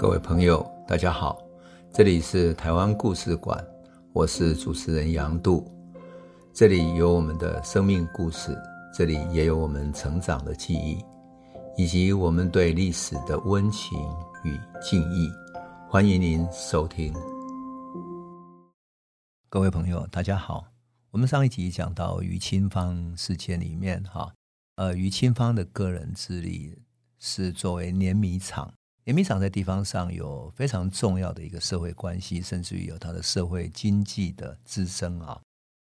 各位朋友，大家好，这里是台湾故事馆，我是主持人杨度，这里有我们的生命故事，这里也有我们成长的记忆，以及我们对历史的温情与敬意。欢迎您收听。各位朋友，大家好，我们上一集讲到于清芳事件里面，哈，呃，于清芳的个人资历是作为碾米厂。碾米厂在地方上有非常重要的一个社会关系，甚至于有它的社会经济的滋生啊。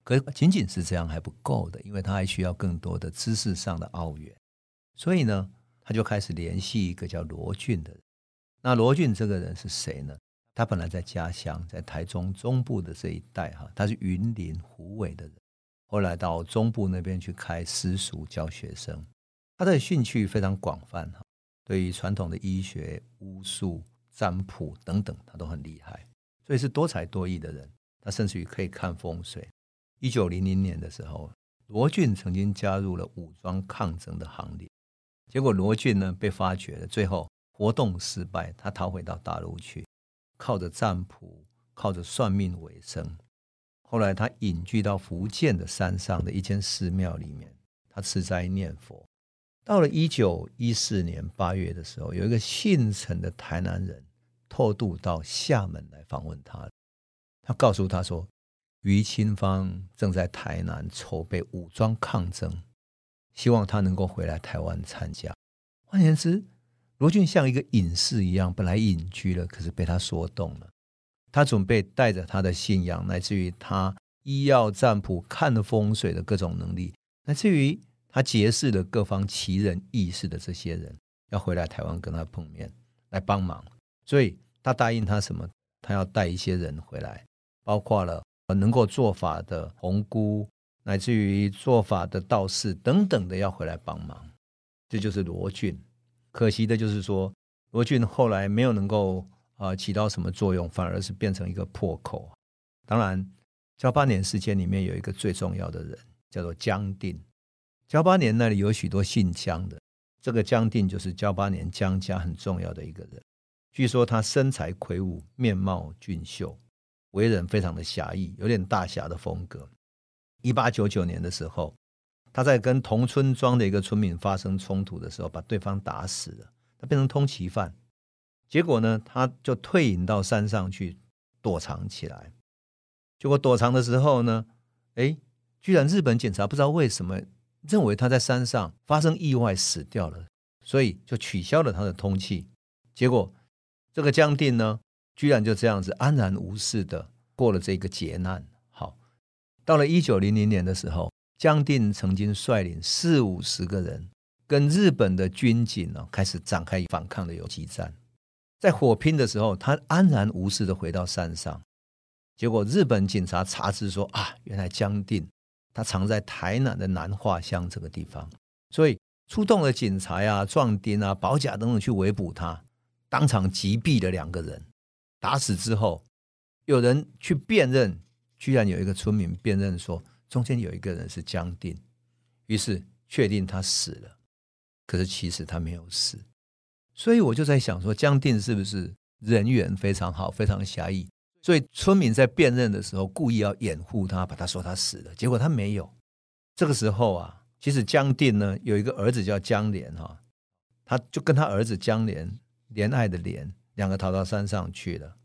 可仅仅是这样还不够的，因为他还需要更多的知识上的奥援。所以呢，他就开始联系一个叫罗俊的人。那罗俊这个人是谁呢？他本来在家乡，在台中中部的这一带哈，他是云林虎尾的人，后来到中部那边去开私塾教学生。他的兴趣非常广泛哈。对于传统的医学、巫术、占卜等等，他都很厉害，所以是多才多艺的人。他甚至于可以看风水。一九零零年的时候，罗俊曾经加入了武装抗争的行列，结果罗俊呢被发觉了，最后活动失败，他逃回到大陆去，靠着占卜、靠着算命为生。后来他隐居到福建的山上的一间寺庙里面，他吃斋念佛。到了一九一四年八月的时候，有一个姓陈的台南人偷渡到厦门来访问他。他告诉他说，余清芳正在台南筹备武装抗争，希望他能够回来台湾参加。换言之，罗俊像一个隐士一样，本来隐居了，可是被他说动了。他准备带着他的信仰，乃至于他医药占卜、看风水的各种能力，乃至于。他结识了各方奇人异士的这些人，要回来台湾跟他碰面，来帮忙。所以他答应他什么？他要带一些人回来，包括了能够做法的红姑，乃至于做法的道士等等的，要回来帮忙。这就是罗俊。可惜的就是说，罗俊后来没有能够啊起到什么作用，反而是变成一个破口。当然，交八年事件里面有一个最重要的人，叫做江定。噍吧哖那里有许多姓江的，这个江定就是噍吧哖江家很重要的一个人。据说他身材魁梧，面貌俊秀，为人非常的侠义，有点大侠的风格。一八九九年的时候，他在跟同村庄的一个村民发生冲突的时候，把对方打死了，他变成通缉犯。结果呢，他就退隐到山上去躲藏起来。结果躲藏的时候呢，哎，居然日本警察不知道为什么。认为他在山上发生意外死掉了，所以就取消了他的通缉。结果这个江定呢，居然就这样子安然无事的过了这个劫难。好，到了一九零零年的时候，江定曾经率领四五十个人跟日本的军警呢开始展开反抗的游击战。在火拼的时候，他安然无事的回到山上。结果日本警察查知说啊，原来江定。他藏在台南的南化乡这个地方，所以出动了警察呀、啊、壮丁啊、保甲等等去围捕他，当场击毙了两个人。打死之后，有人去辨认，居然有一个村民辨认说，中间有一个人是江定，于是确定他死了。可是其实他没有死，所以我就在想说，江定是不是人缘非常好，非常侠义？所以村民在辨认的时候，故意要掩护他，把他说他死了，结果他没有。这个时候啊，其实江定呢有一个儿子叫江连哈，他就跟他儿子江连怜爱的怜，两个逃到山上去了。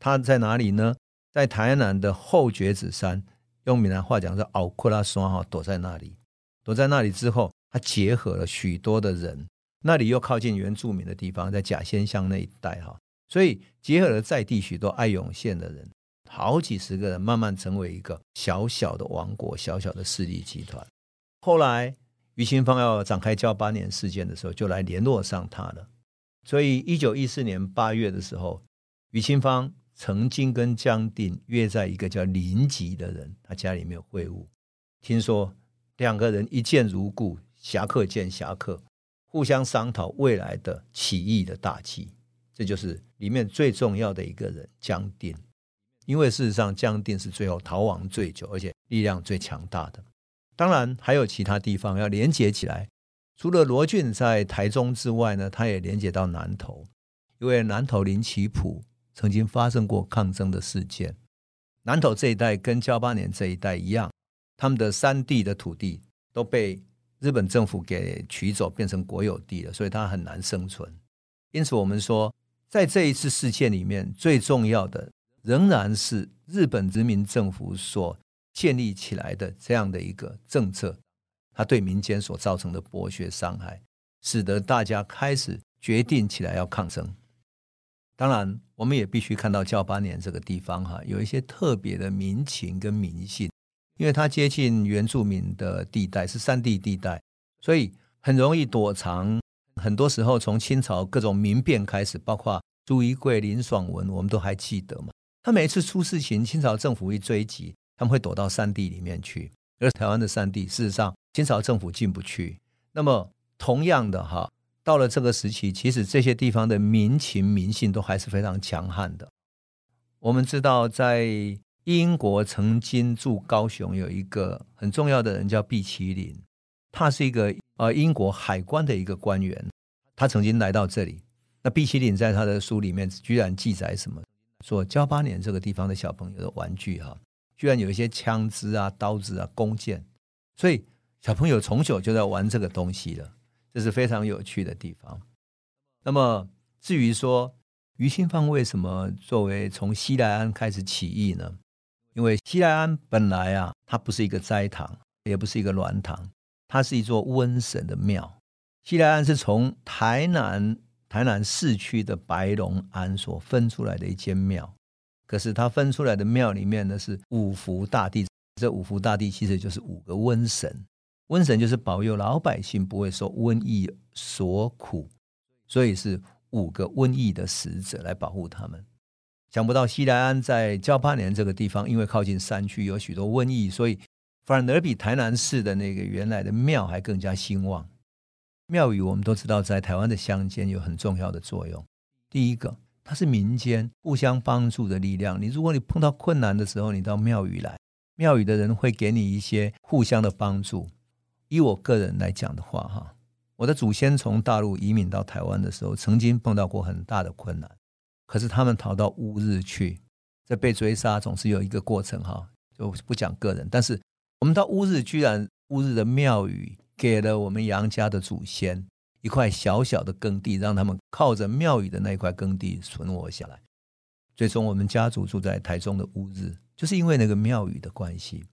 他在哪里呢？在台南的后觉子山，用闽南话讲是奥库拉山哈，躲在那里。躲在那里之后，他结合了许多的人，那里又靠近原住民的地方，在甲仙乡那一带哈。所以结合了在地许多爱涌县的人，好几十个人，慢慢成为一个小小的王国、小小的势力集团。后来于清芳要展开交八年事件的时候，就来联络上他了。所以一九一四年八月的时候，于清芳曾经跟江定约在一个叫林吉的人他家里面会晤。听说两个人一见如故，侠客见侠客，互相商讨未来的起义的大计。这就是里面最重要的一个人江定，因为事实上江定是最后逃亡最久，而且力量最强大的。当然还有其他地方要连接起来，除了罗俊在台中之外呢，他也连接到南投，因为南投林奇普曾经发生过抗争的事件。南投这一带跟噍吧哖这一带一样，他们的山地的土地都被日本政府给取走，变成国有地了，所以他很难生存。因此，我们说，在这一次事件里面，最重要的仍然是日本殖民政府所建立起来的这样的一个政策，它对民间所造成的剥削伤害，使得大家开始决定起来要抗争。当然，我们也必须看到教八年这个地方哈，有一些特别的民情跟民性，因为它接近原住民的地带，是山地地带，所以很容易躲藏。很多时候，从清朝各种民变开始，包括朱一贵、林爽文，我们都还记得嘛。他每一次出事情，清朝政府一追击，他们会躲到山地里面去。而台湾的山地，事实上清朝政府进不去。那么，同样的哈。到了这个时期，其实这些地方的民情民性都还是非常强悍的。我们知道，在英国曾经驻高雄有一个很重要的人叫毕其林，他是一个呃英国海关的一个官员，他曾经来到这里。那毕奇林在他的书里面居然记载什么？说噍吧哖这个地方的小朋友的玩具哈，居然有一些枪支啊、刀子啊、弓箭，所以小朋友从小就在玩这个东西了。这是非常有趣的地方。那么，至于说于清芳为什么作为从西来安开始起义呢？因为西来安本来啊，它不是一个斋堂，也不是一个銮堂，它是一座瘟神的庙。西来庵是从台南台南市区的白龙庵所分出来的一间庙。可是它分出来的庙里面呢，是五福大帝，这五福大帝其实就是五个瘟神。瘟神就是保佑老百姓不会受瘟疫所苦，所以是五个瘟疫的使者来保护他们。想不到西来庵在交八年这个地方，因为靠近山区，有许多瘟疫，所以反而比台南市的那个原来的庙还更加兴旺。庙宇我们都知道，在台湾的乡间有很重要的作用。第一个，它是民间互相帮助的力量。你如果你碰到困难的时候，你到庙宇来，庙宇的人会给你一些互相的帮助。以我个人来讲的话，哈，我的祖先从大陆移民到台湾的时候，曾经碰到过很大的困难，可是他们逃到乌日去，在被追杀总是有一个过程，哈，就不讲个人。但是我们到乌日，居然乌日的庙宇给了我们杨家的祖先一块小小的耕地，让他们靠着庙宇的那块耕地存活下来。最终，我们家族住在台中的乌日，就是因为那个庙宇的关系。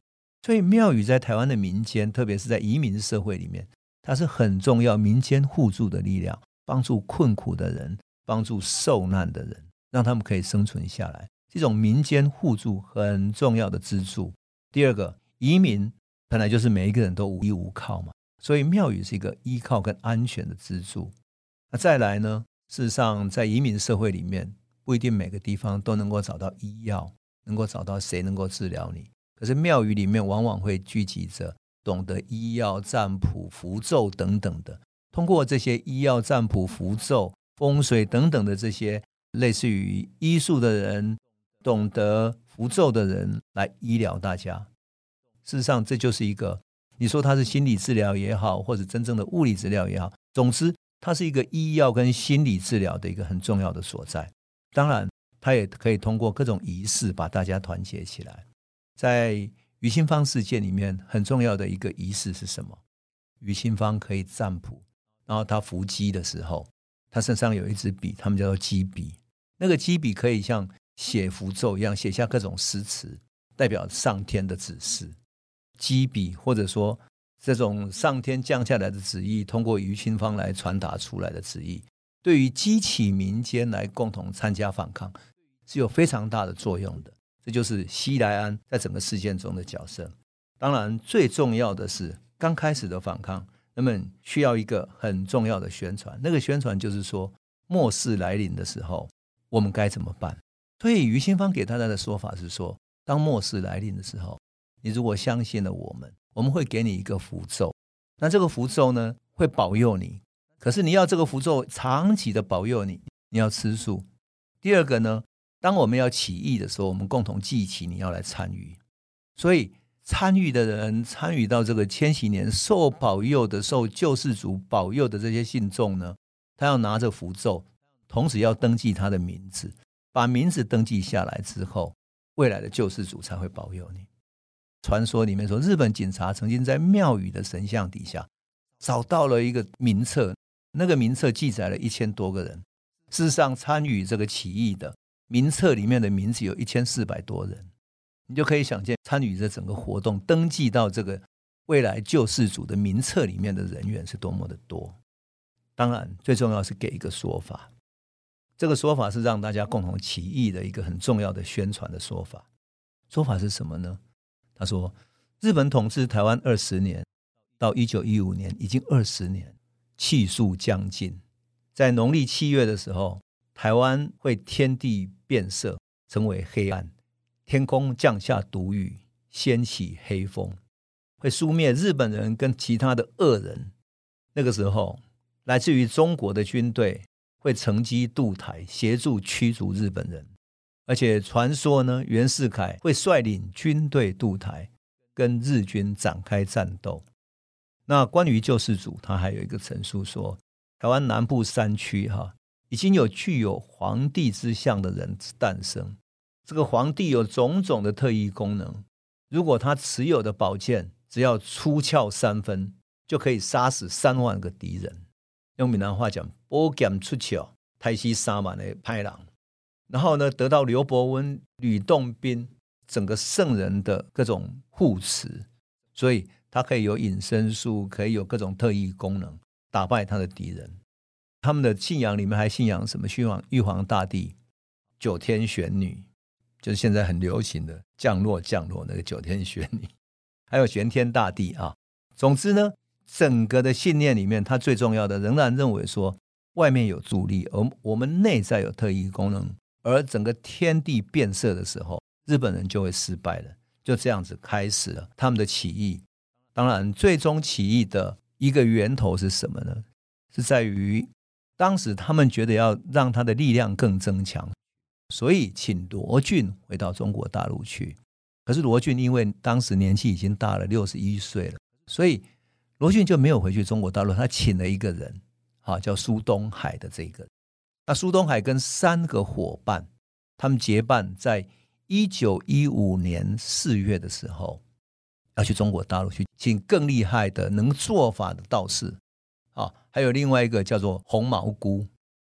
所以庙宇在台湾的民间，特别是在移民社会里面，它是很重要民间互助的力量，帮助困苦的人，帮助受难的人，让他们可以生存下来。这种民间互助很重要的支柱。第二个，移民本来就是每一个人都无依无靠嘛，所以庙宇是一个依靠跟安全的支柱。那再来呢？事实上，在移民社会里面，不一定每个地方都能够找到医药，能够找到谁能够治疗你。可是庙宇里面往往会聚集着懂得医药、占卜、符咒等等的，通过这些医药、占卜、符咒、风水等等的这些类似于医术的人，懂得符咒的人来医疗大家。事实上，这就是一个你说它是心理治疗也好，或者真正的物理治疗也好，总之它是一个医药跟心理治疗的一个很重要的所在。当然，它也可以通过各种仪式把大家团结起来。在于清芳事件里面，很重要的一个仪式是什么？于清芳可以占卜，然后他伏击的时候，他身上有一支笔，他们叫做鸡笔。那个鸡笔可以像写符咒一样，写下各种诗词，代表上天的指示。乩笔或者说这种上天降下来的旨意，通过于清芳来传达出来的旨意，对于激起民间来共同参加反抗，是有非常大的作用的。这就是西来安在整个事件中的角色。当然，最重要的是刚开始的反抗，那么需要一个很重要的宣传。那个宣传就是说，末世来临的时候，我们该怎么办？所以于清芳给大家的说法是说，当末世来临的时候，你如果相信了我们，我们会给你一个符咒。那这个符咒呢，会保佑你。可是你要这个符咒长期的保佑你，你要吃素。第二个呢？当我们要起义的时候，我们共同记起你要来参与，所以参与的人参与到这个千禧年受保佑的、受救世主保佑的这些信众呢，他要拿着符咒同时要登记他的名字，把名字登记下来之后，未来的救世主才会保佑你。传说里面说，日本警察曾经在庙宇的神像底下找到了一个名册，那个名册记载了一千多个人。事实上，参与这个起义的名册里面的名字有一千四百多人，你就可以想见参与这整个活动、登记到这个未来救世主的名册里面的人员是多么的多。当然，最重要是给一个说法，这个说法是让大家共同起义的一个很重要的宣传的说法。说法是什么呢？他说：“日本统治台湾二十年，到一九一五年已经二十年，气数将尽。在农历七月的时候，台湾会天地变色，成为黑暗，天空降下毒雨，掀起黑风，会诛灭日本人跟其他的恶人。那个时候，来自于中国的军队会乘机渡台，协助驱逐日本人。”而且传说呢，袁世凯会率领军队渡台，跟日军展开战斗。那关于救世主，他还有一个陈述说，台湾南部山区哈，已经有具有皇帝之相的人诞生。这个皇帝有种种的特异功能，如果他持有的宝剑只要出鞘三分，就可以杀死三万个敌人。用闽南话讲，宝剑出鞘，太死三万的派郎。然后呢，得到刘伯温、吕洞宾整个圣人的各种护持，所以他可以有隐身术，可以有各种特异功能，打败他的敌人。他们的信仰里面还信仰什么？信仰玉皇大帝、九天玄女，就是现在很流行的降落降落那个九天玄女，还有玄天大帝啊。总之呢，整个的信念里面，他最重要的仍然认为说，外面有助力，而我们内在有特异功能。而整个天地变色的时候，日本人就会失败了。就这样子开始了他们的起义。当然，最终起义的一个源头是什么呢？是在于当时他们觉得要让他的力量更增强，所以请罗俊回到中国大陆去。可是罗俊因为当时年纪已经大了，六十一岁了，所以罗俊就没有回去中国大陆。他请了一个人，啊，叫苏东海的这个。那苏东海跟三个伙伴，他们结伴，在一九一五年四月的时候，要去中国大陆去请更厉害的能做法的道士啊，还有另外一个叫做红毛姑，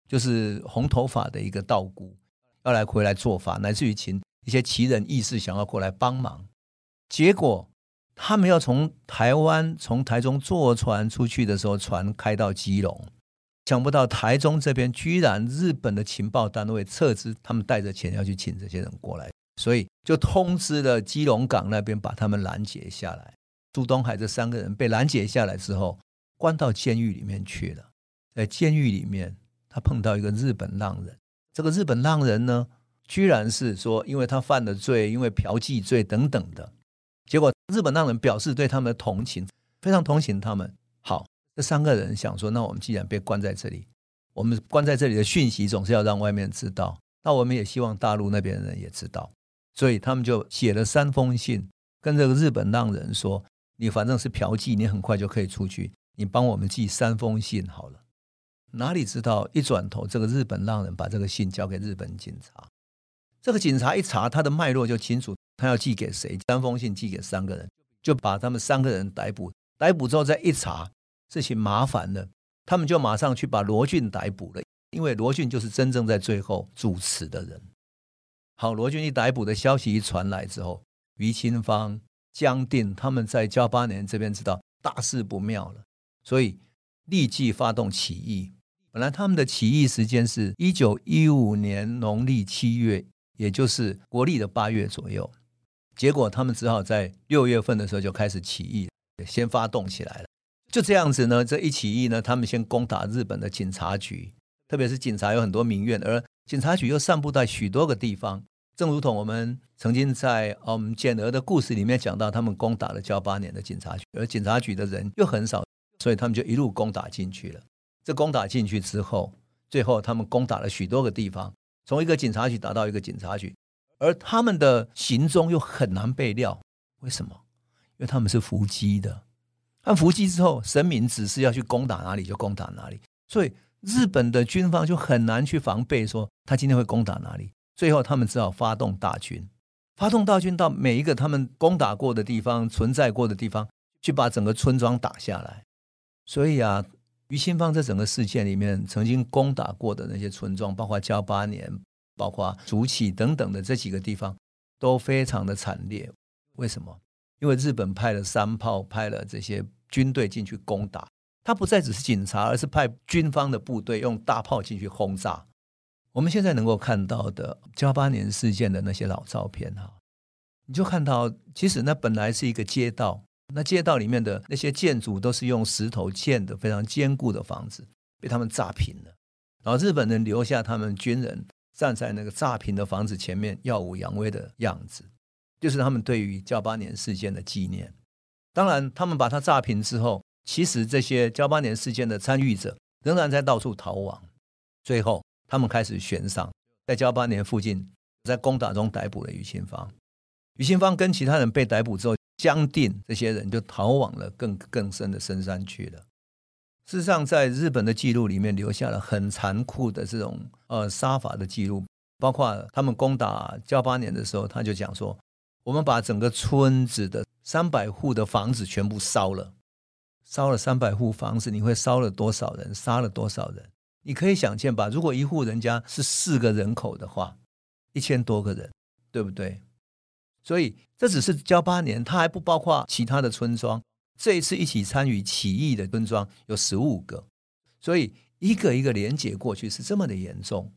就是红头发的一个道姑，要来回来做法，乃至于请一些奇人异士想要过来帮忙。结果他们要从台湾从台中坐船出去的时候，船开到基隆。想不到台中这边居然日本的情报单位撤资，他们带着钱要去请这些人过来，所以就通知了基隆港那边把他们拦截下来。朱东海这三个人被拦截下来之后，关到监狱里面去了。在监狱里面，他碰到一个日本浪人。这个日本浪人呢，居然是说，因为他犯了罪，因为嫖妓罪等等的。结果日本浪人表示对他们的同情，非常同情他们。好。这三个人想说：“那我们既然被关在这里，我们关在这里的讯息总是要让外面知道。那我们也希望大陆那边的人也知道，所以他们就写了三封信，跟这个日本浪人说：‘你反正是嫖妓，你很快就可以出去，你帮我们寄三封信好了。’哪里知道一转头，这个日本浪人把这个信交给日本警察，这个警察一查他的脉络就清楚，他要寄给谁？三封信寄给三个人，就把他们三个人逮捕。逮捕之后再一查。”事情麻烦了，他们就马上去把罗俊逮捕了，因为罗俊就是真正在最后主持的人。好，罗俊一逮捕的消息一传来之后，于清芳、江定他们在交八年这边知道大事不妙了，所以立即发动起义。本来他们的起义时间是一九一五年农历七月，也就是国历的八月左右，结果他们只好在六月份的时候就开始起义，先发动起来了。就这样子呢，这一起义呢，他们先攻打日本的警察局，特别是警察有很多民怨，而警察局又散布在许多个地方。正如同我们曾经在嗯简娥的故事里面讲到，他们攻打了交八年的警察局，而警察局的人又很少，所以他们就一路攻打进去了。这攻打进去之后，最后他们攻打了许多个地方，从一个警察局打到一个警察局，而他们的行踪又很难被料。为什么？因为他们是伏击的。按伏击之后，神明指示要去攻打哪里就攻打哪里，所以日本的军方就很难去防备，说他今天会攻打哪里。最后，他们只好发动大军，发动大军到每一个他们攻打过的地方、存在过的地方，去把整个村庄打下来。所以啊，于清芳在整个事件里面曾经攻打过的那些村庄，包括交八年、包括竹崎等等的这几个地方，都非常的惨烈。为什么？因为日本派了山炮，派了这些军队进去攻打，他不再只是警察，而是派军方的部队用大炮进去轰炸。我们现在能够看到的噍吧哖事件的那些老照片哈，你就看到，其实那本来是一个街道。那街道里面的那些建筑都是用石头建的，非常坚固的房子，被他们炸平了。然后日本人留下他们军人站在那个炸平的房子前面耀武扬威的样子，就是他们对于噍吧哖事件的纪念。当然，他们把它炸平之后，其实这些噍吧哖事件的参与者仍然在到处逃亡。最后，他们开始悬赏，在噍吧哖附近，在攻打中逮捕了于清芳。于清芳跟其他人被逮捕之后，将定这些人就逃往了更更深的深山去了。事实上，在日本的记录里面留下了很残酷的这种呃杀法的记录，包括他们攻打噍吧哖的时候，他就讲说：“我们把整个村子的三百户的房子全部烧了，烧了三百户房子，你会烧了多少人？杀了多少人？你可以想见吧。如果一户人家是四个人口的话，一千多个人，对不对？”所以这只是交八年，它还不包括其他的村庄。这一次一起参与起义的村庄有十五个，所以一个一个连接过去是这么的严重。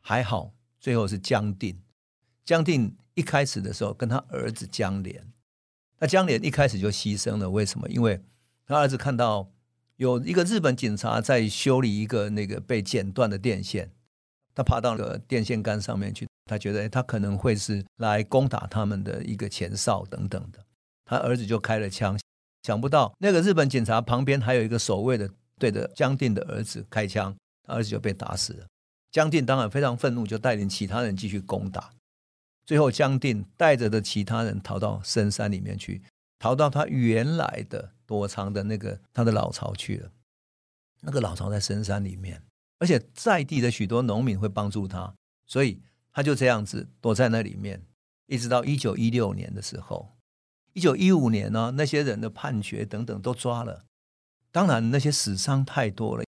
还好最后是江定，江定一开始的时候跟他儿子江连，那江连一开始就牺牲了。为什么？因为他儿子看到有一个日本警察在修理一个那个被剪断的电线，他爬到了电线杆上面去。他觉得他可能会是来攻打他们的一个前哨等等的，他儿子就开了枪，想不到那个日本警察旁边还有一个守卫的，对着江定的儿子开枪，他儿子就被打死了。江定当然非常愤怒，就带领其他人继续攻打。最后江定带着的其他人逃到深山里面去，逃到他原来的躲藏的那个他的老巢去了。那个老巢在深山里面，而且在地的许多农民会帮助他，所以。他就这样子躲在那里面，一直到一九一六年的时候，一九一五年呢，那些人的判决等等都抓了。当然，那些死伤太多了。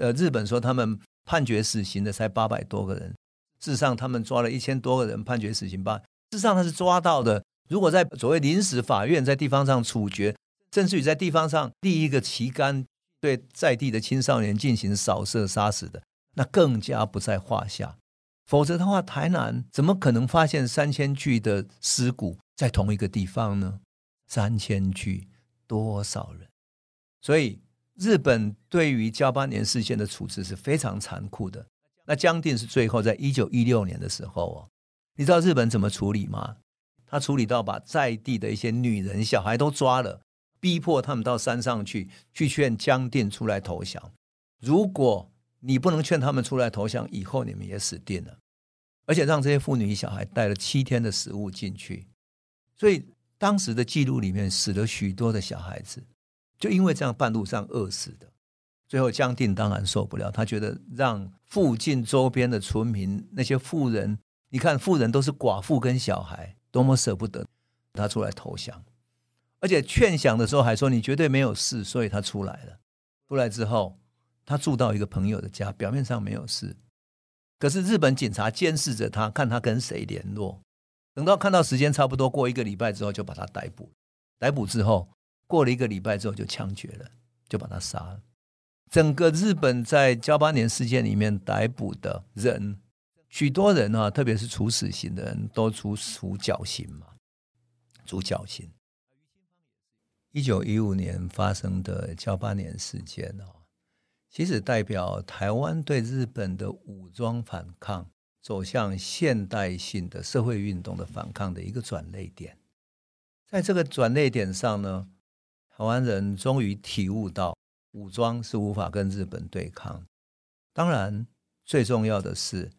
呃，日本说他们判决死刑的才八百多个人，事实上他们抓了一千多个人判决死刑吧。事实上他是抓到的。如果在所谓临时法院在地方上处决，甚至于在地方上立一个旗杆，对在地的青少年进行扫射杀死的，那更加不在话下。否则的话，台南怎么可能发现三千具的尸骨在同一个地方呢？三千具多少人？所以日本对于噍吧哖事件的处置是非常残酷的。那江定是最后在一九一六年的时候哦，你知道日本怎么处理吗？他处理到把在地的一些女人、小孩都抓了，逼迫他们到山上去，去劝江定出来投降。如果你不能劝他们出来投降，以后你们也死定了。而且让这些妇女小孩带了七天的食物进去，所以当时的记录里面死了许多的小孩子，就因为这样半路上饿死的。最后江定当然受不了，他觉得让附近周边的村民那些富人，你看富人都是寡妇跟小孩，多么舍不得，他出来投降，而且劝降的时候还说你绝对没有事，所以他出来了。出来之后，他住到一个朋友的家，表面上没有事。可是日本警察监视着他，看他跟谁联络。等到看到时间差不多，过一个礼拜之后，就把他逮捕。逮捕之后，过了一个礼拜之后，就枪决了，就把他杀了。整个日本在噍吧哖事件里面逮捕的人，许多人啊，特别是处死刑的人都处处绞刑嘛，处绞刑。一九一五年发生的噍吧哖事件啊。其实代表台湾对日本的武装反抗走向现代性的社会运动的反抗的一个转捩点，在这个转捩点上呢，台湾人终于体悟到武装是无法跟日本对抗。当然，最重要的是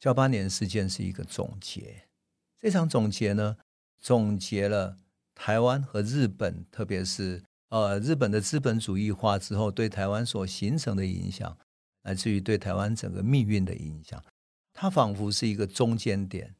噍吧哖事件是一个总结，这场总结呢，总结了台湾和日本，特别是。呃，日本的资本主义化之后对台湾所形成的影响，乃至于对台湾整个命运的影响，它仿佛是一个中间点。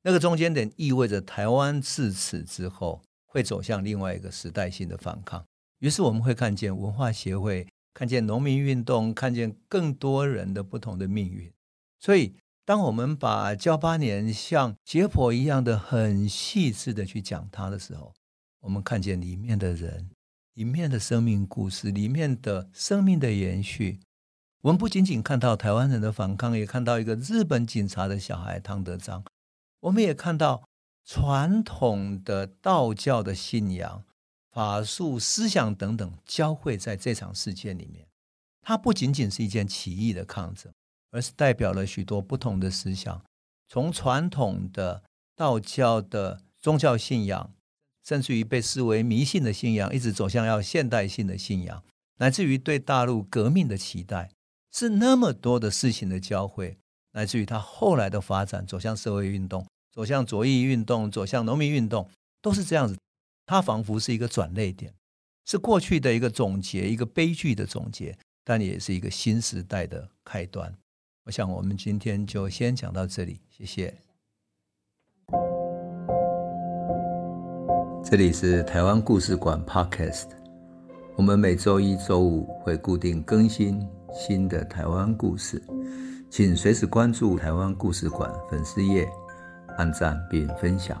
那个中间点意味着台湾自此之后会走向另外一个时代性的反抗。于是我们会看见文化协会，看见农民运动，看见更多人的不同的命运。所以，当我们把噍吧哖像解剖一样的很细致的去讲它的时候，我们看见里面的人，里面的生命故事，里面的生命的延续。我们不仅仅看到台湾人的反抗，也看到一个日本警察的小孩汤德章。我们也看到传统的道教的信仰、法术、思想等等交汇在这场事件里面。它不仅仅是一件起义的抗争，而是代表了许多不同的思想，从传统的道教的宗教信仰，甚至于被视为迷信的信仰，一直走向要现代性的信仰，乃至于对大陆革命的期待。是那么多的事情的交汇，乃至于他后来的发展，走向社会运动，走向左翼运动，走向农民运动，都是这样子。它仿佛是一个转捩点，是过去的一个总结，一个悲剧的总结，但也是一个新时代的开端。我想，我们今天就先讲到这里，谢谢。这里是台湾故事馆 Podcast，我们每周一、周五会固定更新。新的台湾故事，请随时关注台湾故事馆粉丝页，按赞并分享。